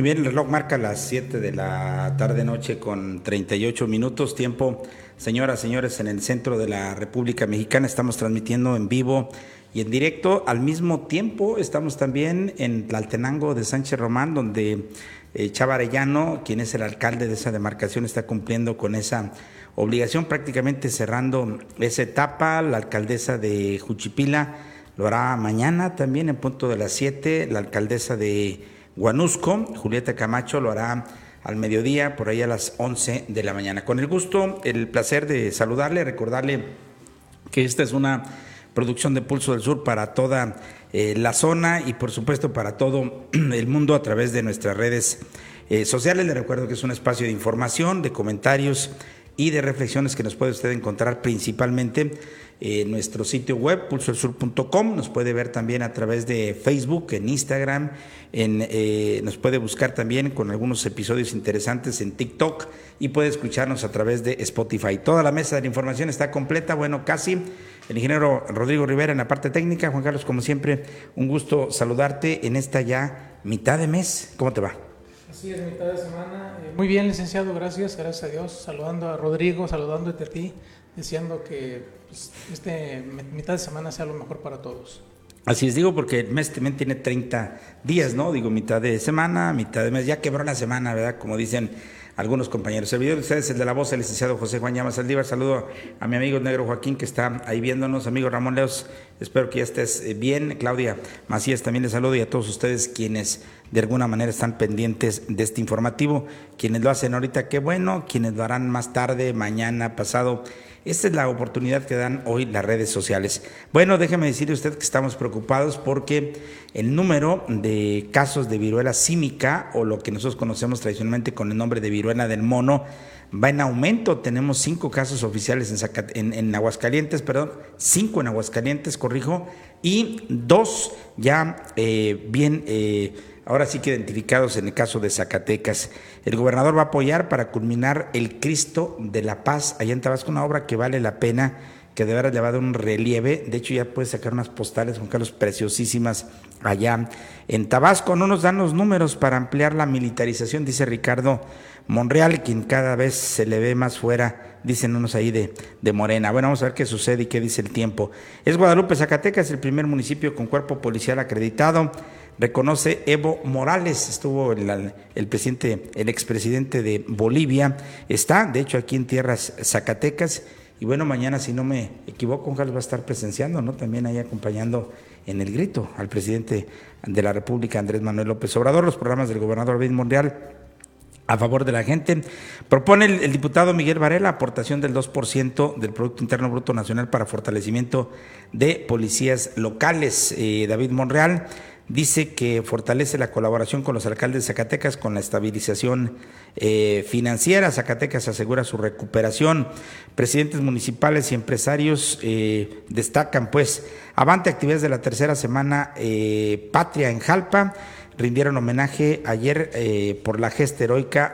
Muy bien, el reloj marca las 7 de la tarde noche con 38 minutos, tiempo, señoras, señores, en el centro de la República Mexicana. Estamos transmitiendo en vivo y en directo. Al mismo tiempo, estamos también en Tlaltenango de Sánchez Román, donde eh, quien es el alcalde de esa demarcación, está cumpliendo con esa obligación, prácticamente cerrando esa etapa. La alcaldesa de Juchipila lo hará mañana también en punto de las 7. La alcaldesa de Guanusco. Julieta Camacho lo hará al mediodía, por ahí a las 11 de la mañana. Con el gusto, el placer de saludarle, recordarle que esta es una producción de Pulso del Sur para toda eh, la zona y por supuesto para todo el mundo a través de nuestras redes eh, sociales. Le recuerdo que es un espacio de información, de comentarios y de reflexiones que nos puede usted encontrar principalmente en nuestro sitio web, pulsosur.com. Nos puede ver también a través de Facebook, en Instagram, en, eh, nos puede buscar también con algunos episodios interesantes en TikTok y puede escucharnos a través de Spotify. Toda la mesa de la información está completa, bueno, casi. El ingeniero Rodrigo Rivera en la parte técnica. Juan Carlos, como siempre, un gusto saludarte en esta ya mitad de mes. ¿Cómo te va? Así es, mitad de semana. Eh, muy bien, licenciado, gracias, gracias a Dios. Saludando a Rodrigo, saludándote a ti, deseando que pues, este mitad de semana sea lo mejor para todos. Así es, digo, porque el mes también tiene 30 días, ¿no? Digo, mitad de semana, mitad de mes, ya quebró la semana, ¿verdad? Como dicen algunos compañeros. El video de ustedes, el de la voz, el licenciado José Juan Llamas Saldívar. Saludo a mi amigo Negro Joaquín que está ahí viéndonos. Amigo Ramón Leos, espero que ya estés eh, bien. Claudia Macías también les saludo y a todos ustedes quienes de alguna manera están pendientes de este informativo. Quienes lo hacen ahorita, qué bueno. Quienes lo harán más tarde, mañana, pasado esta es la oportunidad que dan hoy las redes sociales. Bueno, déjeme decirle usted que estamos preocupados porque el número de casos de viruela símica, o lo que nosotros conocemos tradicionalmente con el nombre de viruela del mono, va en aumento. Tenemos cinco casos oficiales en, en, Aguascalientes, perdón, cinco en Aguascalientes, corrijo, y dos ya eh, bien... Eh, ahora sí que identificados en el caso de Zacatecas. El gobernador va a apoyar para culminar el Cristo de la Paz allá en Tabasco, una obra que vale la pena, que de verdad le un relieve. De hecho, ya puede sacar unas postales, Juan Carlos, preciosísimas allá en Tabasco. No nos dan los números para ampliar la militarización, dice Ricardo Monreal, quien cada vez se le ve más fuera, dicen unos ahí de, de Morena. Bueno, vamos a ver qué sucede y qué dice el tiempo. Es Guadalupe, Zacatecas, el primer municipio con cuerpo policial acreditado reconoce Evo Morales, estuvo el, el, presidente, el expresidente de Bolivia, está de hecho aquí en tierras Zacatecas, y bueno, mañana si no me equivoco, Carlos va a estar presenciando, ¿no? También ahí acompañando en el grito al presidente de la República, Andrés Manuel López Obrador, los programas del gobernador David Mundial a favor de la gente. Propone el, diputado Miguel Varela aportación del 2% del Producto Interno Bruto Nacional para fortalecimiento de policías locales. Eh, David Monreal dice que fortalece la colaboración con los alcaldes de Zacatecas con la estabilización eh, financiera. Zacatecas asegura su recuperación. Presidentes municipales y empresarios eh, destacan, pues, avante actividades de la tercera semana eh, Patria en Jalpa. Rindieron homenaje ayer por la gesta heroica